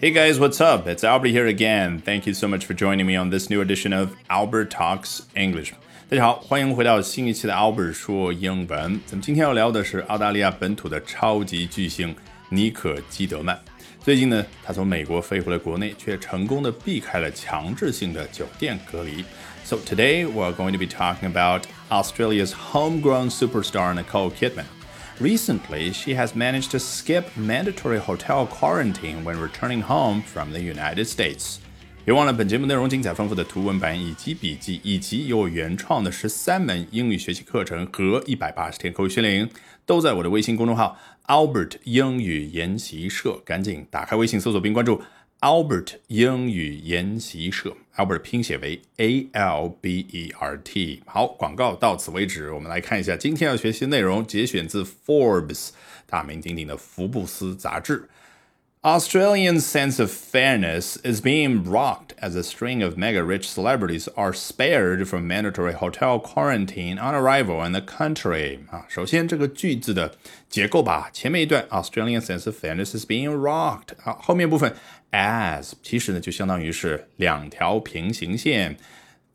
Hey guys, what's up? It's Albert here again. Thank you so much for joining me on this new edition of Albert Talks English. 大家好，欢迎回到新一期的 Albert 说英文。咱们今天要聊的是澳大利亚本土的超级巨星尼可基德曼。最近呢，他从美国飞回了国内，却成功的避开了强制性的酒店隔离。So today we're going to be talking about Australia's homegrown superstar Nicole Kidman. Recently, she has managed to skip mandatory hotel quarantine when returning home from the United States. 别忘了，本节目内容精彩丰富的图文版以及笔记，以及有我原创的十三门英语学习课程和一百八十天口语训练营，都在我的微信公众号 Albert 英语研习社。赶紧打开微信搜索并关注 Albert 英语研习社。Albert 拼写为 A L B E R T。好，广告到此为止。我们来看一下今天要学习的内容，节选自 Forbes 大名鼎鼎的福布斯杂志。Australian sense of fairness is being rocked as a string of mega rich celebrities are spared from mandatory hotel quarantine on arrival in the country. 啊，首先这个句子的结构吧，前面一段 Australian sense of fairness is being rocked，啊，后面部分 as 其实呢就相当于是两条平行线。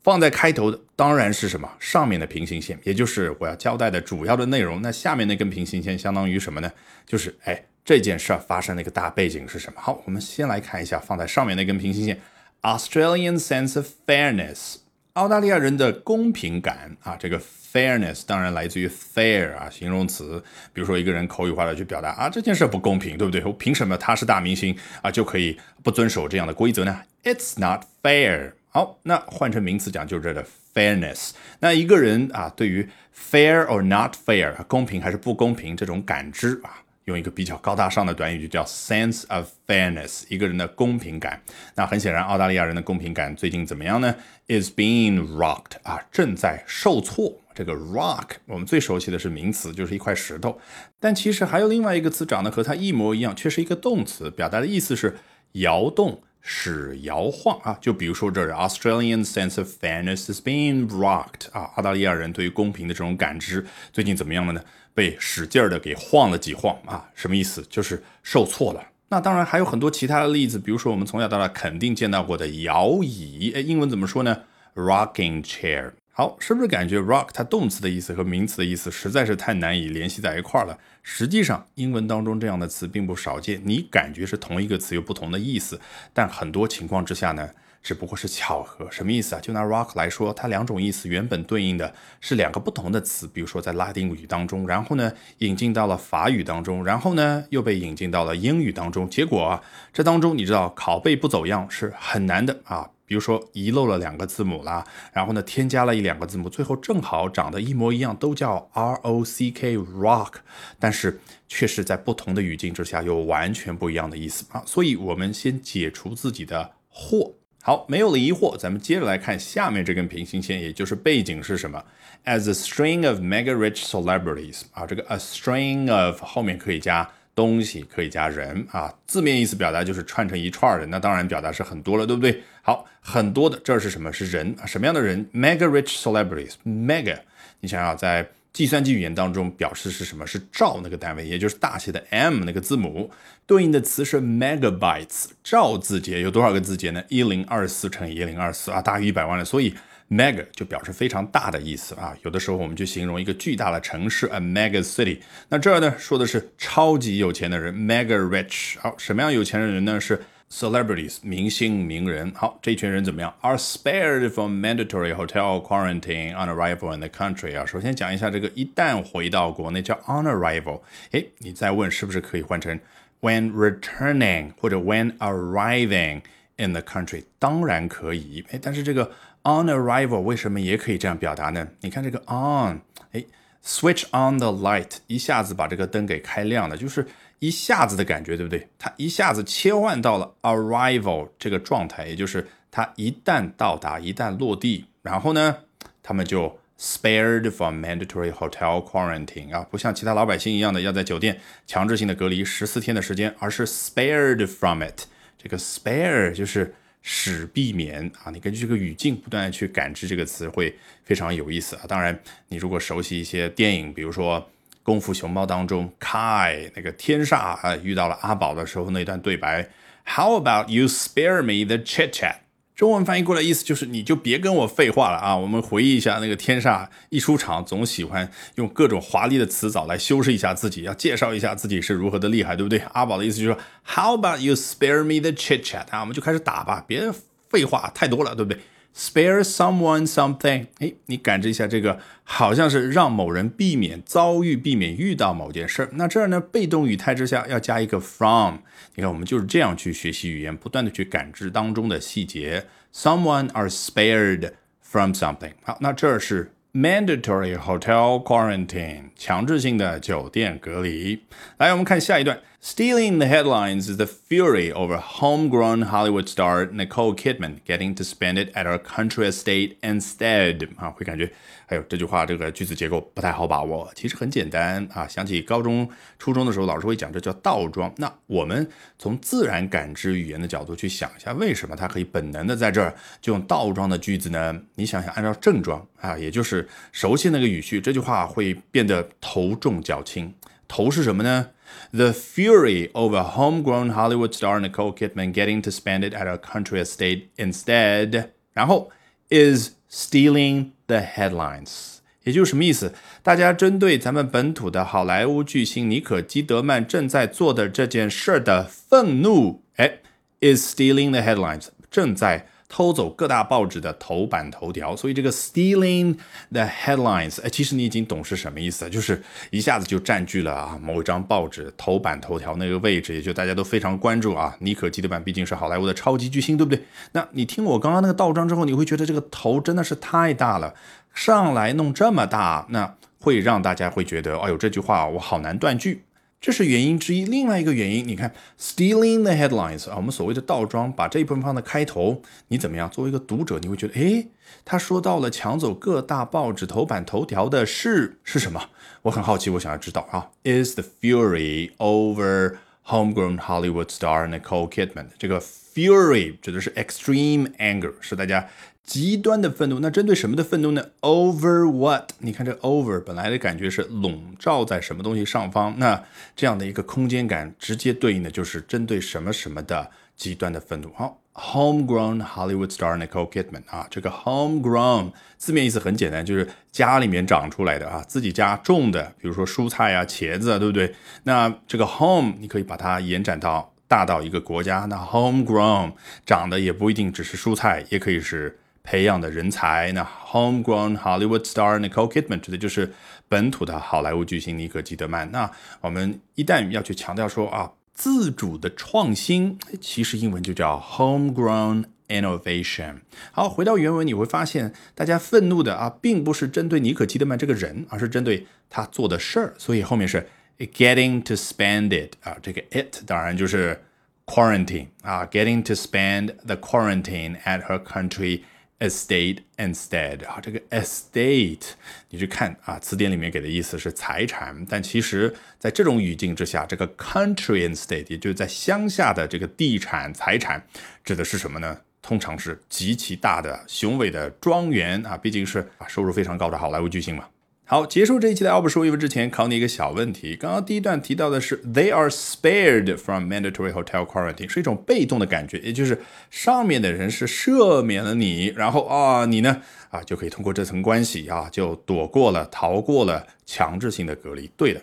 放在开头的当然是什么？上面的平行线，也就是我要交代的主要的内容。那下面那根平行线相当于什么呢？就是哎，这件事儿发生的一个大背景是什么？好，我们先来看一下放在上面那根平行线，Australian sense of fairness，澳大利亚人的公平感啊。这个 fairness 当然来自于 fair 啊，形容词。比如说一个人口语化的去表达啊，这件事不公平，对不对？我凭什么他是大明星啊就可以不遵守这样的规则呢？It's not fair。好，那换成名词讲就是这个 fairness。那一个人啊，对于 fair or not fair，公平还是不公平这种感知啊，用一个比较高大上的短语就叫 sense of fairness，一个人的公平感。那很显然，澳大利亚人的公平感最近怎么样呢？Is being rocked 啊，正在受挫。这个 rock 我们最熟悉的是名词，就是一块石头，但其实还有另外一个词长得和它一模一样，却是一个动词，表达的意思是摇动。使摇晃啊，就比如说这儿，Australian sense of fairness has been rocked 啊，澳大利亚人对于公平的这种感知最近怎么样了呢？被使劲儿的给晃了几晃啊，什么意思？就是受挫了。那当然还有很多其他的例子，比如说我们从小到大肯定见到过的摇椅，哎，英文怎么说呢？Rocking chair。好，是不是感觉 rock 它动词的意思和名词的意思实在是太难以联系在一块儿了？实际上，英文当中这样的词并不少见。你感觉是同一个词有不同的意思，但很多情况之下呢，只不过是巧合。什么意思啊？就拿 rock 来说，它两种意思原本对应的是两个不同的词，比如说在拉丁语当中，然后呢引进到了法语当中，然后呢又被引进到了英语当中。结果啊，这当中你知道拷贝不走样是很难的啊。比如说遗漏了两个字母啦，然后呢添加了一两个字母，最后正好长得一模一样，都叫 R O C K rock，但是却是在不同的语境之下有完全不一样的意思啊。所以我们先解除自己的惑。好，没有了疑惑，咱们接着来看下面这根平行线，也就是背景是什么？As a string of mega rich celebrities 啊，这个 a string of 后面可以加。东西可以加人啊，字面意思表达就是串成一串的，那当然表达是很多了，对不对？好，很多的这是什么？是人啊？什么样的人？Mega rich celebrities，mega，你想想，在计算机语言当中表示是什么？是兆那个单位，也就是大写的 M 那个字母，对应的词是 megabytes，兆字节有多少个字节呢？一零二四乘以一零二四啊，大于一百万了，所以。Mega 就表示非常大的意思啊，有的时候我们就形容一个巨大的城市，a mega city。那这儿呢说的是超级有钱的人，mega rich。好，什么样有钱的人呢？是 celebrities，明星名人。好，这群人怎么样？Are spared from mandatory hotel quarantine on arrival in the country。啊，首先讲一下这个一旦回到国内叫 on arrival。哎，你再问是不是可以换成 when returning 或者 when arriving in the country？当然可以。哎，但是这个。On arrival 为什么也可以这样表达呢？你看这个 on，哎，switch on the light，一下子把这个灯给开亮了，就是一下子的感觉，对不对？它一下子切换到了 arrival 这个状态，也就是它一旦到达，一旦落地，然后呢，他们就 spared from mandatory hotel quarantine 啊，不像其他老百姓一样的要在酒店强制性的隔离十四天的时间，而是 spared from it。这个 spare 就是。使避免啊，你根据这个语境不断的去感知这个词，会非常有意思啊。当然，你如果熟悉一些电影，比如说功夫熊猫》当中，Kai 那个天煞啊遇到了阿宝的时候那段对白，How about you spare me the chit chat？中文翻译过来意思就是你就别跟我废话了啊！我们回忆一下那个天煞一出场总喜欢用各种华丽的词藻来修饰一下自己，要介绍一下自己是如何的厉害，对不对？阿宝的意思就是说，How about you spare me the chit chat？啊，我们就开始打吧，别废话太多了，对不对？Spare someone something，哎，你感知一下这个，好像是让某人避免遭遇、避免遇到某件事儿。那这儿呢，被动语态之下要加一个 from。你看，我们就是这样去学习语言，不断的去感知当中的细节。Someone are spared from something。好，那这是 mandatory hotel quarantine，强制性的酒店隔离。来，我们看下一段。Stealing the headlines is the fury over homegrown Hollywood star Nicole Kidman getting to spend it at her country estate instead。啊，会感觉，哎呦，这句话这个句子结构不太好把握。其实很简单啊，想起高中、初中的时候，老师会讲这叫倒装。那我们从自然感知语言的角度去想一下，为什么它可以本能的在这儿就用倒装的句子呢？你想想，按照正装啊，也就是熟悉那个语序，这句话会变得头重脚轻。头是什么呢 ？The fury over homegrown Hollywood star Nicole Kidman getting to spend it at a country estate instead，然后 is stealing the headlines，也就是什么意思？大家针对咱们本土的好莱坞巨星妮可基德曼正在做的这件事的愤怒，哎，is stealing the headlines，正在。 偷走各大报纸的头版头条，所以这个 stealing the headlines，哎，其实你已经懂是什么意思，就是一下子就占据了啊某一张报纸头版头条那个位置，也就大家都非常关注啊。妮可基德曼毕竟是好莱坞的超级巨星，对不对？那你听我刚刚那个倒装之后，你会觉得这个头真的是太大了，上来弄这么大，那会让大家会觉得，哎呦，这句话我好难断句。这是原因之一，另外一个原因，你看，stealing the headlines 啊，我们所谓的倒装，把这一部分放在开头，你怎么样？作为一个读者，你会觉得，诶，他说到了抢走各大报纸头版头条的事是什么？我很好奇，我想要知道啊。Is the fury over homegrown Hollywood star Nicole Kidman？这个 fury 指的是 extreme anger，是大家。极端的愤怒，那针对什么的愤怒呢？Over what？你看这 over 本来的感觉是笼罩在什么东西上方，那这样的一个空间感，直接对应的就是针对什么什么的极端的愤怒。好，homegrown Hollywood star Nicole Kidman 啊，这个 homegrown 字面意思很简单，就是家里面长出来的啊，自己家种的，比如说蔬菜啊、茄子啊，对不对？那这个 home 你可以把它延展到大到一个国家，那 homegrown 长的也不一定只是蔬菜，也可以是。培养的人才，那 homegrown Hollywood star Nicole Kidman 指的就是本土的好莱坞巨星尼可基德曼。那我们一旦要去强调说啊，自主的创新，其实英文就叫 homegrown innovation。好，回到原文，你会发现大家愤怒的啊，并不是针对尼可基德曼这个人，而是针对他做的事儿。所以后面是 getting to spend it 啊，这个 it 当然就是 quarantine 啊，getting to spend the quarantine at her country。Estate instead 啊，这个 estate 你去看啊，词典里面给的意思是财产，但其实在这种语境之下，这个 country estate 也就是在乡下的这个地产财产，指的是什么呢？通常是极其大的雄伟的庄园啊，毕竟是啊收入非常高的好莱坞巨星嘛。好，结束这一期的奥布说英文之前，考你一个小问题。刚刚第一段提到的是 they are spared from mandatory hotel quarantine，是一种被动的感觉，也就是上面的人是赦免了你，然后啊，你呢啊就可以通过这层关系啊，就躲过了、逃过了强制性的隔离。对的，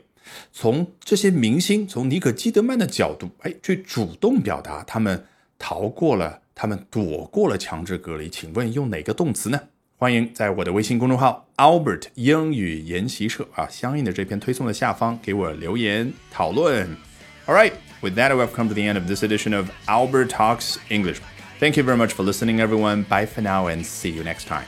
从这些明星，从尼可基德曼的角度，哎，去主动表达他们逃过了、他们躲过了强制隔离，请问用哪个动词呢？欢迎在我的微信公众号 Albert 英语研习社啊，相应的这篇推送的下方给我留言讨论。All right, with that, we've come to the end of this edition of Albert Talks English. Thank you very much for listening, everyone. Bye for now and see you next time.